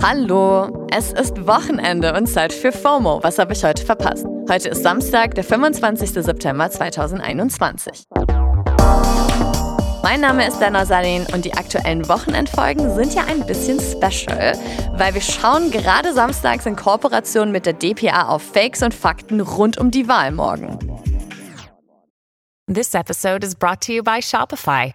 Hallo, es ist Wochenende und Zeit für FOMO. Was habe ich heute verpasst? Heute ist Samstag, der 25. September 2021. Mein Name ist Dana Salin und die aktuellen Wochenendfolgen sind ja ein bisschen special, weil wir schauen gerade samstags in Kooperation mit der DPA auf Fakes und Fakten rund um die Wahl morgen. This episode is brought to you by Shopify.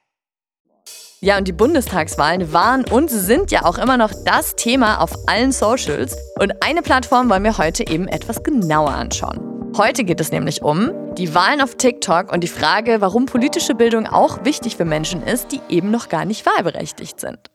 Ja, und die Bundestagswahlen waren und sind ja auch immer noch das Thema auf allen Socials. Und eine Plattform wollen wir heute eben etwas genauer anschauen. Heute geht es nämlich um die Wahlen auf TikTok und die Frage, warum politische Bildung auch wichtig für Menschen ist, die eben noch gar nicht wahlberechtigt sind.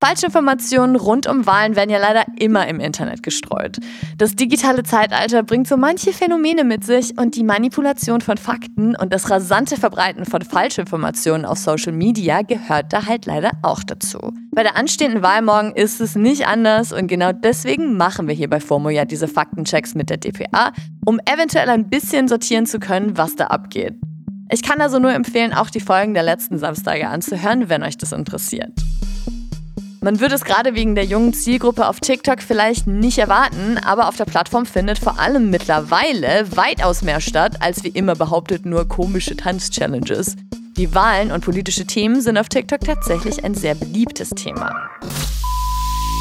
Falschinformationen rund um Wahlen werden ja leider immer im Internet gestreut. Das digitale Zeitalter bringt so manche Phänomene mit sich und die Manipulation von Fakten und das rasante Verbreiten von Falschinformationen auf Social Media gehört da halt leider auch dazu. Bei der anstehenden Wahl morgen ist es nicht anders und genau deswegen machen wir hier bei FOMO ja diese Faktenchecks mit der DPA, um eventuell ein bisschen sortieren zu können, was da abgeht. Ich kann also nur empfehlen, auch die Folgen der letzten Samstage anzuhören, wenn euch das interessiert. Man würde es gerade wegen der jungen Zielgruppe auf TikTok vielleicht nicht erwarten, aber auf der Plattform findet vor allem mittlerweile weitaus mehr statt, als wie immer behauptet nur komische Tanz-Challenges. Die Wahlen und politische Themen sind auf TikTok tatsächlich ein sehr beliebtes Thema.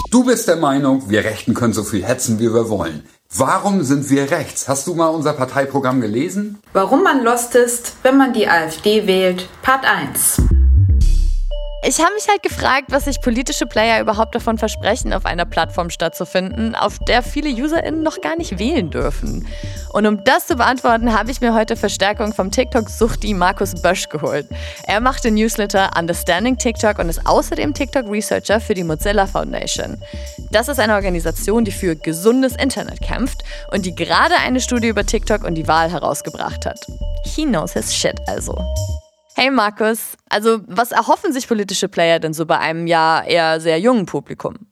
Du bist der Meinung, wir Rechten können so viel hetzen, wie wir wollen. Warum sind wir rechts? Hast du mal unser Parteiprogramm gelesen? Warum man lost ist, wenn man die AfD wählt, Part 1. Ich habe mich halt gefragt, was sich politische Player überhaupt davon versprechen, auf einer Plattform stattzufinden, auf der viele UserInnen noch gar nicht wählen dürfen. Und um das zu beantworten, habe ich mir heute Verstärkung vom TikTok-Suchti Markus Bösch geholt. Er macht den Newsletter Understanding TikTok und ist außerdem TikTok-Researcher für die Mozilla Foundation. Das ist eine Organisation, die für gesundes Internet kämpft und die gerade eine Studie über TikTok und die Wahl herausgebracht hat. He knows his shit also. Hey Markus, also was erhoffen sich politische Player denn so bei einem ja eher sehr jungen Publikum?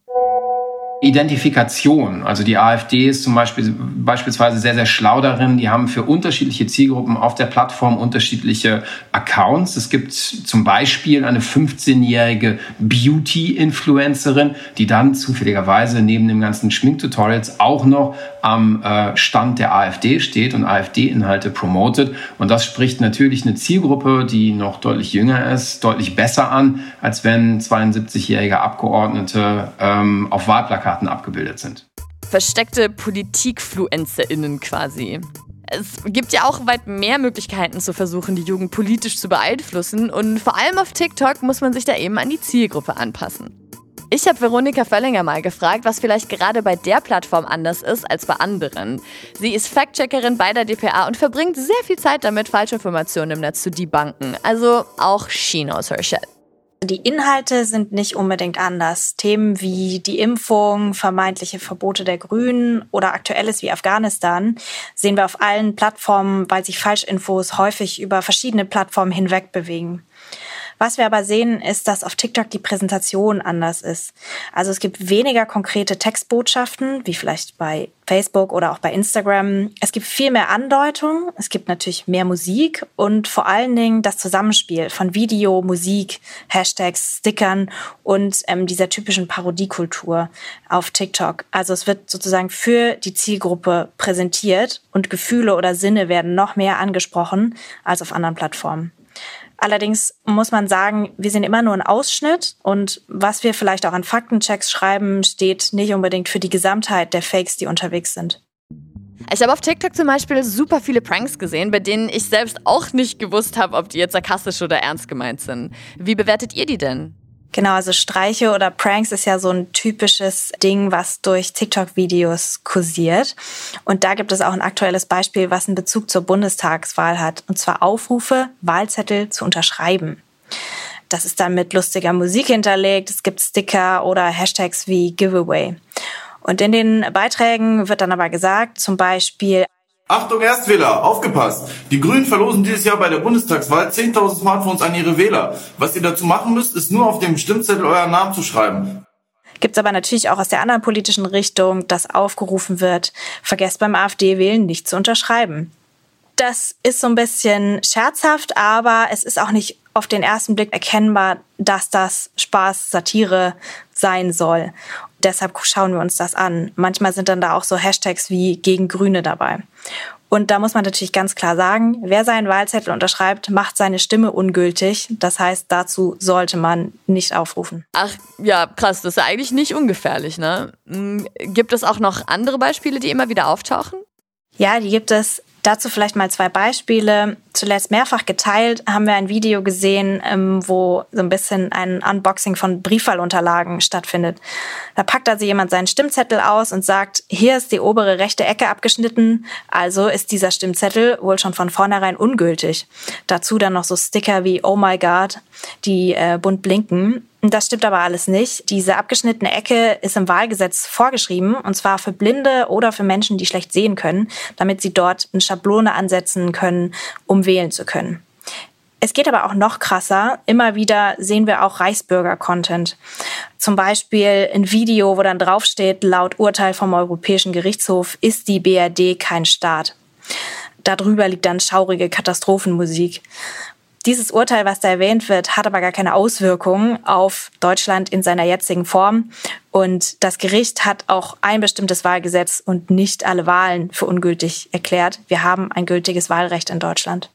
Identifikation. Also die AfD ist zum Beispiel beispielsweise sehr, sehr schlau darin. Die haben für unterschiedliche Zielgruppen auf der Plattform unterschiedliche Accounts. Es gibt zum Beispiel eine 15-jährige Beauty-Influencerin, die dann zufälligerweise neben den ganzen Schminktutorials auch noch am äh, Stand der AfD steht und AfD-Inhalte promotet. Und das spricht natürlich eine Zielgruppe, die noch deutlich jünger ist, deutlich besser an, als wenn 72-jährige Abgeordnete ähm, auf Wahlplakaten Plakaten abgebildet sind. Versteckte PolitikfluencerInnen quasi. Es gibt ja auch weit mehr Möglichkeiten zu versuchen, die Jugend politisch zu beeinflussen und vor allem auf TikTok muss man sich da eben an die Zielgruppe anpassen. Ich habe Veronika Völlinger mal gefragt, was vielleicht gerade bei der Plattform anders ist als bei anderen. Sie ist Fact-Checkerin bei der DPA und verbringt sehr viel Zeit damit, Falschinformationen im Netz zu debunken. Also auch she knows her shit. Die Inhalte sind nicht unbedingt anders. Themen wie die Impfung, vermeintliche Verbote der Grünen oder Aktuelles wie Afghanistan sehen wir auf allen Plattformen, weil sich Falschinfos häufig über verschiedene Plattformen hinweg bewegen. Was wir aber sehen, ist, dass auf TikTok die Präsentation anders ist. Also es gibt weniger konkrete Textbotschaften, wie vielleicht bei Facebook oder auch bei Instagram. Es gibt viel mehr Andeutung, es gibt natürlich mehr Musik und vor allen Dingen das Zusammenspiel von Video, Musik, Hashtags, Stickern und ähm, dieser typischen Parodiekultur auf TikTok. Also es wird sozusagen für die Zielgruppe präsentiert und Gefühle oder Sinne werden noch mehr angesprochen als auf anderen Plattformen. Allerdings muss man sagen, wir sind immer nur ein Ausschnitt und was wir vielleicht auch an Faktenchecks schreiben, steht nicht unbedingt für die Gesamtheit der Fakes, die unterwegs sind. Ich habe auf TikTok zum Beispiel super viele Pranks gesehen, bei denen ich selbst auch nicht gewusst habe, ob die jetzt sarkastisch oder ernst gemeint sind. Wie bewertet ihr die denn? Genau, also Streiche oder Pranks ist ja so ein typisches Ding, was durch TikTok-Videos kursiert. Und da gibt es auch ein aktuelles Beispiel, was einen Bezug zur Bundestagswahl hat. Und zwar Aufrufe, Wahlzettel zu unterschreiben. Das ist dann mit lustiger Musik hinterlegt. Es gibt Sticker oder Hashtags wie Giveaway. Und in den Beiträgen wird dann aber gesagt, zum Beispiel, Achtung Erstwähler, aufgepasst! Die Grünen verlosen dieses Jahr bei der Bundestagswahl 10.000 Smartphones an ihre Wähler. Was ihr dazu machen müsst, ist nur auf dem Stimmzettel euren Namen zu schreiben. Gibt es aber natürlich auch aus der anderen politischen Richtung, dass aufgerufen wird, vergesst beim AfD-Wählen nicht zu unterschreiben. Das ist so ein bisschen scherzhaft, aber es ist auch nicht auf den ersten Blick erkennbar, dass das Spaß, Satire sein soll. Deshalb schauen wir uns das an. Manchmal sind dann da auch so Hashtags wie gegen Grüne dabei. Und da muss man natürlich ganz klar sagen, wer seinen Wahlzettel unterschreibt, macht seine Stimme ungültig. Das heißt, dazu sollte man nicht aufrufen. Ach ja, krass, das ist ja eigentlich nicht ungefährlich, ne? Hm, gibt es auch noch andere Beispiele, die immer wieder auftauchen? Ja, die gibt es. Dazu vielleicht mal zwei Beispiele. Zuletzt mehrfach geteilt haben wir ein Video gesehen, ähm, wo so ein bisschen ein Unboxing von Briefwahlunterlagen stattfindet. Da packt also jemand seinen Stimmzettel aus und sagt, hier ist die obere rechte Ecke abgeschnitten, also ist dieser Stimmzettel wohl schon von vornherein ungültig. Dazu dann noch so Sticker wie Oh my God, die äh, bunt blinken. Das stimmt aber alles nicht. Diese abgeschnittene Ecke ist im Wahlgesetz vorgeschrieben, und zwar für Blinde oder für Menschen, die schlecht sehen können, damit sie dort eine Schablone ansetzen können, um wählen zu können. Es geht aber auch noch krasser. Immer wieder sehen wir auch Reichsbürger-Content. Zum Beispiel ein Video, wo dann draufsteht, laut Urteil vom Europäischen Gerichtshof ist die BRD kein Staat. Darüber liegt dann schaurige Katastrophenmusik. Dieses Urteil, was da erwähnt wird, hat aber gar keine Auswirkungen auf Deutschland in seiner jetzigen Form. Und das Gericht hat auch ein bestimmtes Wahlgesetz und nicht alle Wahlen für ungültig erklärt. Wir haben ein gültiges Wahlrecht in Deutschland.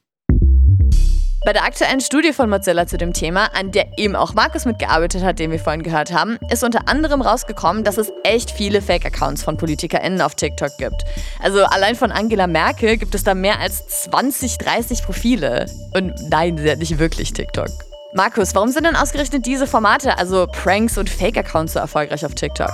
Bei der aktuellen Studie von Mozilla zu dem Thema, an der eben auch Markus mitgearbeitet hat, den wir vorhin gehört haben, ist unter anderem rausgekommen, dass es echt viele Fake-Accounts von PolitikerInnen auf TikTok gibt. Also allein von Angela Merkel gibt es da mehr als 20, 30 Profile. Und nein, sie hat nicht wirklich TikTok. Markus, warum sind denn ausgerechnet diese Formate, also Pranks und Fake-Accounts, so erfolgreich auf TikTok?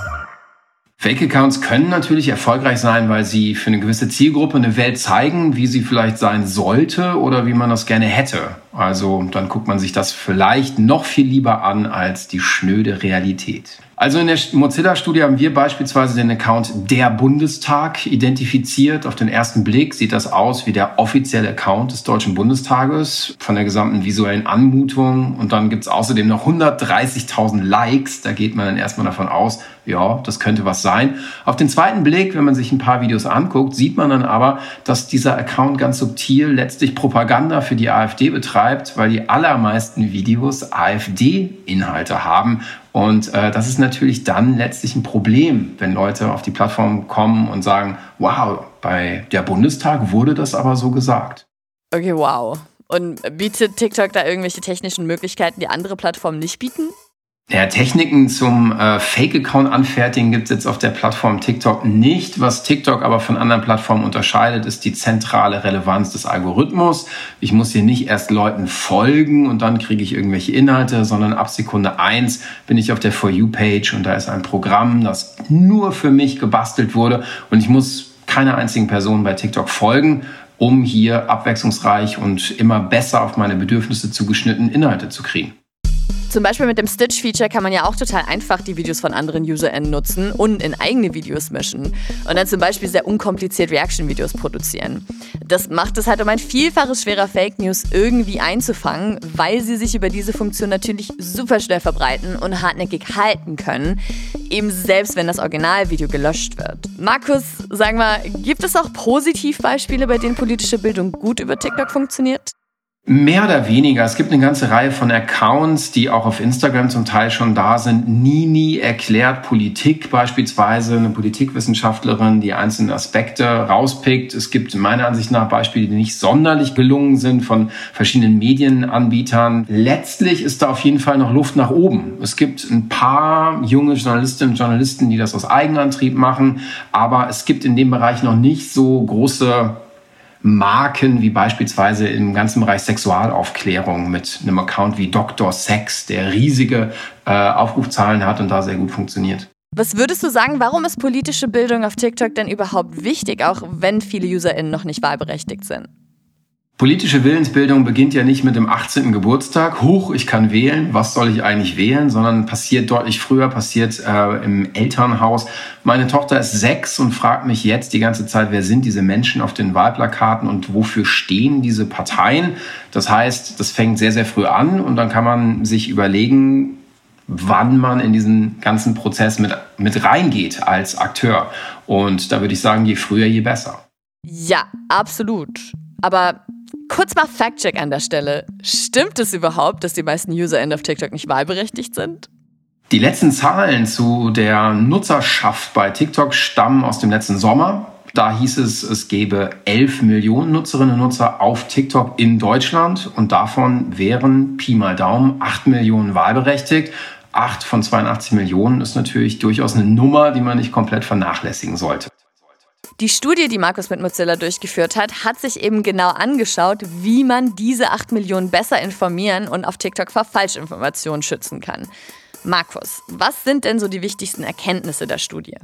Fake-Accounts können natürlich erfolgreich sein, weil sie für eine gewisse Zielgruppe eine Welt zeigen, wie sie vielleicht sein sollte oder wie man das gerne hätte. Also dann guckt man sich das vielleicht noch viel lieber an als die schnöde Realität. Also in der Mozilla-Studie haben wir beispielsweise den Account Der Bundestag identifiziert. Auf den ersten Blick sieht das aus wie der offizielle Account des Deutschen Bundestages von der gesamten visuellen Anmutung. Und dann gibt's außerdem noch 130.000 Likes. Da geht man dann erstmal davon aus, ja, das könnte was sein. Auf den zweiten Blick, wenn man sich ein paar Videos anguckt, sieht man dann aber, dass dieser Account ganz subtil letztlich Propaganda für die AfD betreibt, weil die allermeisten Videos AfD-Inhalte haben und äh, das ist natürlich dann letztlich ein Problem, wenn Leute auf die Plattform kommen und sagen, wow, bei der Bundestag wurde das aber so gesagt. Okay, wow. Und bietet TikTok da irgendwelche technischen Möglichkeiten, die andere Plattformen nicht bieten? Ja, Techniken zum äh, Fake-Account anfertigen gibt es jetzt auf der Plattform TikTok nicht. Was TikTok aber von anderen Plattformen unterscheidet, ist die zentrale Relevanz des Algorithmus. Ich muss hier nicht erst Leuten folgen und dann kriege ich irgendwelche Inhalte, sondern ab Sekunde eins bin ich auf der For You-Page und da ist ein Programm, das nur für mich gebastelt wurde und ich muss keiner einzigen Person bei TikTok folgen, um hier abwechslungsreich und immer besser auf meine Bedürfnisse zugeschnitten Inhalte zu kriegen. Zum Beispiel mit dem Stitch-Feature kann man ja auch total einfach die Videos von anderen UserInnen nutzen und in eigene Videos mischen. Und dann zum Beispiel sehr unkompliziert Reaction-Videos produzieren. Das macht es halt um ein Vielfaches schwerer, Fake News irgendwie einzufangen, weil sie sich über diese Funktion natürlich super schnell verbreiten und hartnäckig halten können. Eben selbst wenn das Originalvideo gelöscht wird. Markus, sag mal, gibt es auch Positivbeispiele, bei denen politische Bildung gut über TikTok funktioniert? Mehr oder weniger. Es gibt eine ganze Reihe von Accounts, die auch auf Instagram zum Teil schon da sind. Nini erklärt Politik beispielsweise, eine Politikwissenschaftlerin, die einzelne Aspekte rauspickt. Es gibt meiner Ansicht nach Beispiele, die nicht sonderlich gelungen sind von verschiedenen Medienanbietern. Letztlich ist da auf jeden Fall noch Luft nach oben. Es gibt ein paar junge Journalistinnen und Journalisten, die das aus Eigenantrieb machen, aber es gibt in dem Bereich noch nicht so große Marken wie beispielsweise im ganzen Bereich Sexualaufklärung mit einem Account wie Dr. Sex, der riesige äh, Aufrufzahlen hat und da sehr gut funktioniert. Was würdest du sagen, warum ist politische Bildung auf TikTok denn überhaupt wichtig, auch wenn viele UserInnen noch nicht wahlberechtigt sind? Politische Willensbildung beginnt ja nicht mit dem 18. Geburtstag. Huch, ich kann wählen. Was soll ich eigentlich wählen? Sondern passiert deutlich früher, passiert äh, im Elternhaus. Meine Tochter ist sechs und fragt mich jetzt die ganze Zeit, wer sind diese Menschen auf den Wahlplakaten und wofür stehen diese Parteien? Das heißt, das fängt sehr, sehr früh an und dann kann man sich überlegen, wann man in diesen ganzen Prozess mit, mit reingeht als Akteur. Und da würde ich sagen, je früher, je besser. Ja, absolut. Aber Kurz mal Fact-Check an der Stelle. Stimmt es überhaupt, dass die meisten UserInnen auf TikTok nicht wahlberechtigt sind? Die letzten Zahlen zu der Nutzerschaft bei TikTok stammen aus dem letzten Sommer. Da hieß es, es gäbe 11 Millionen Nutzerinnen und Nutzer auf TikTok in Deutschland und davon wären Pi mal Daumen 8 Millionen wahlberechtigt. 8 von 82 Millionen ist natürlich durchaus eine Nummer, die man nicht komplett vernachlässigen sollte. Die Studie, die Markus mit Mozilla durchgeführt hat, hat sich eben genau angeschaut, wie man diese 8 Millionen besser informieren und auf TikTok vor Falschinformationen schützen kann. Markus, was sind denn so die wichtigsten Erkenntnisse der Studie?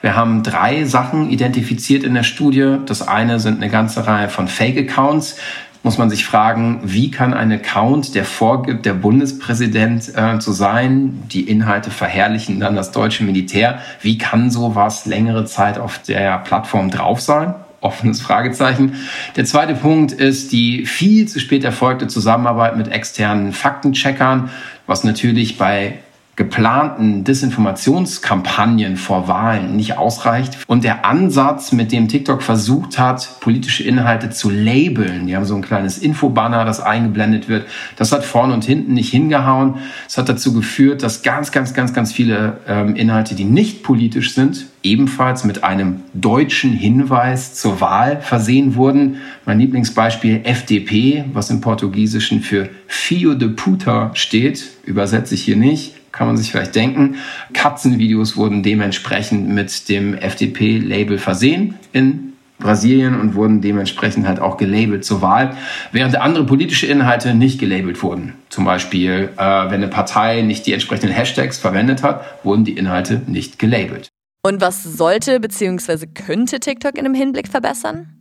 Wir haben drei Sachen identifiziert in der Studie. Das eine sind eine ganze Reihe von Fake-Accounts, muss man sich fragen, wie kann ein Account, der vorgibt, der Bundespräsident äh, zu sein, die Inhalte verherrlichen dann das deutsche Militär, wie kann sowas längere Zeit auf der Plattform drauf sein? offenes Fragezeichen. Der zweite Punkt ist die viel zu spät erfolgte Zusammenarbeit mit externen Faktencheckern, was natürlich bei geplanten Desinformationskampagnen vor Wahlen nicht ausreicht. Und der Ansatz, mit dem TikTok versucht hat, politische Inhalte zu labeln, die haben so ein kleines Infobanner, das eingeblendet wird, das hat vorne und hinten nicht hingehauen. Es hat dazu geführt, dass ganz, ganz, ganz, ganz viele ähm, Inhalte, die nicht politisch sind, ebenfalls mit einem deutschen Hinweis zur Wahl versehen wurden. Mein Lieblingsbeispiel FDP, was im Portugiesischen für Fio de Puta steht, übersetze ich hier nicht kann man sich vielleicht denken. Katzenvideos wurden dementsprechend mit dem FDP-Label versehen in Brasilien und wurden dementsprechend halt auch gelabelt zur Wahl, während andere politische Inhalte nicht gelabelt wurden. Zum Beispiel, äh, wenn eine Partei nicht die entsprechenden Hashtags verwendet hat, wurden die Inhalte nicht gelabelt. Und was sollte bzw. könnte TikTok in dem Hinblick verbessern?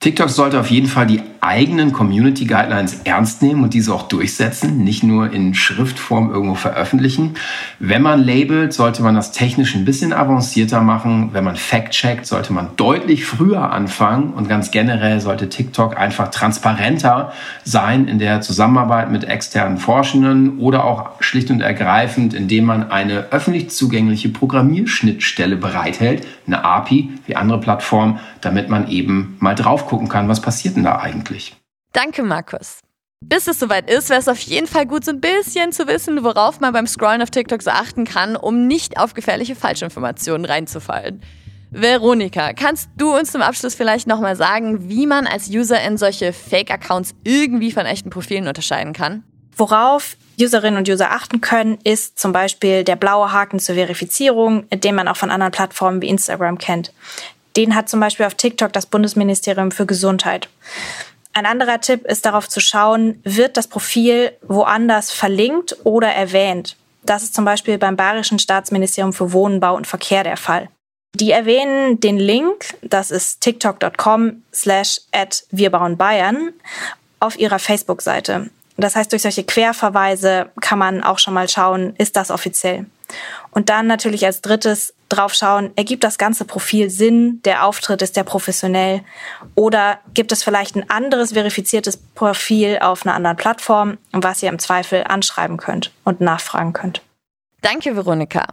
TikTok sollte auf jeden Fall die eigenen Community Guidelines ernst nehmen und diese auch durchsetzen, nicht nur in Schriftform irgendwo veröffentlichen. Wenn man labelt, sollte man das technisch ein bisschen avancierter machen. Wenn man fact-checkt, sollte man deutlich früher anfangen und ganz generell sollte TikTok einfach transparenter sein in der Zusammenarbeit mit externen Forschenden oder auch schlicht und ergreifend, indem man eine öffentlich zugängliche Programmierschnittstelle bereithält, eine API wie andere Plattformen, damit man eben mal drauf gucken kann, was passiert denn da eigentlich. Danke, Markus. Bis es soweit ist, wäre es auf jeden Fall gut, so ein bisschen zu wissen, worauf man beim Scrollen auf TikTok so achten kann, um nicht auf gefährliche Falschinformationen reinzufallen. Veronika, kannst du uns zum Abschluss vielleicht nochmal sagen, wie man als User in solche Fake-Accounts irgendwie von echten Profilen unterscheiden kann? Worauf Userinnen und User achten können, ist zum Beispiel der blaue Haken zur Verifizierung, den man auch von anderen Plattformen wie Instagram kennt. Den hat zum Beispiel auf TikTok das Bundesministerium für Gesundheit. Ein anderer Tipp ist darauf zu schauen, wird das Profil woanders verlinkt oder erwähnt. Das ist zum Beispiel beim Bayerischen Staatsministerium für Wohnen, Bau und Verkehr der Fall. Die erwähnen den Link, das ist tiktok.com slash at wir auf ihrer Facebook-Seite. Das heißt, durch solche Querverweise kann man auch schon mal schauen, ist das offiziell. Und dann natürlich als drittes drauf schauen, ergibt das ganze Profil Sinn, der Auftritt ist der professionell oder gibt es vielleicht ein anderes verifiziertes Profil auf einer anderen Plattform, was ihr im Zweifel anschreiben könnt und nachfragen könnt. Danke, Veronika.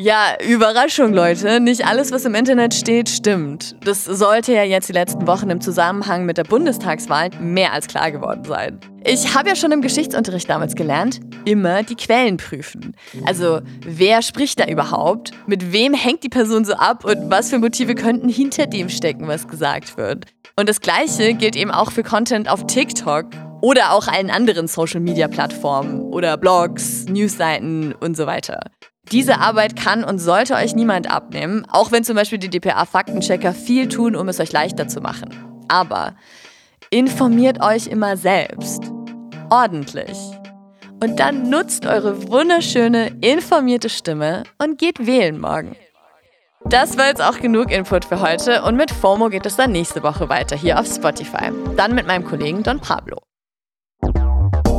Ja, Überraschung, Leute. Nicht alles, was im Internet steht, stimmt. Das sollte ja jetzt die letzten Wochen im Zusammenhang mit der Bundestagswahl mehr als klar geworden sein. Ich habe ja schon im Geschichtsunterricht damals gelernt, immer die Quellen prüfen. Also, wer spricht da überhaupt? Mit wem hängt die Person so ab? Und was für Motive könnten hinter dem stecken, was gesagt wird? Und das Gleiche gilt eben auch für Content auf TikTok oder auch allen anderen Social-Media-Plattformen oder Blogs, Newsseiten und so weiter. Diese Arbeit kann und sollte euch niemand abnehmen, auch wenn zum Beispiel die DPA-Faktenchecker viel tun, um es euch leichter zu machen. Aber informiert euch immer selbst. Ordentlich. Und dann nutzt eure wunderschöne, informierte Stimme und geht wählen morgen. Das war jetzt auch genug Input für heute und mit FOMO geht es dann nächste Woche weiter hier auf Spotify. Dann mit meinem Kollegen Don Pablo.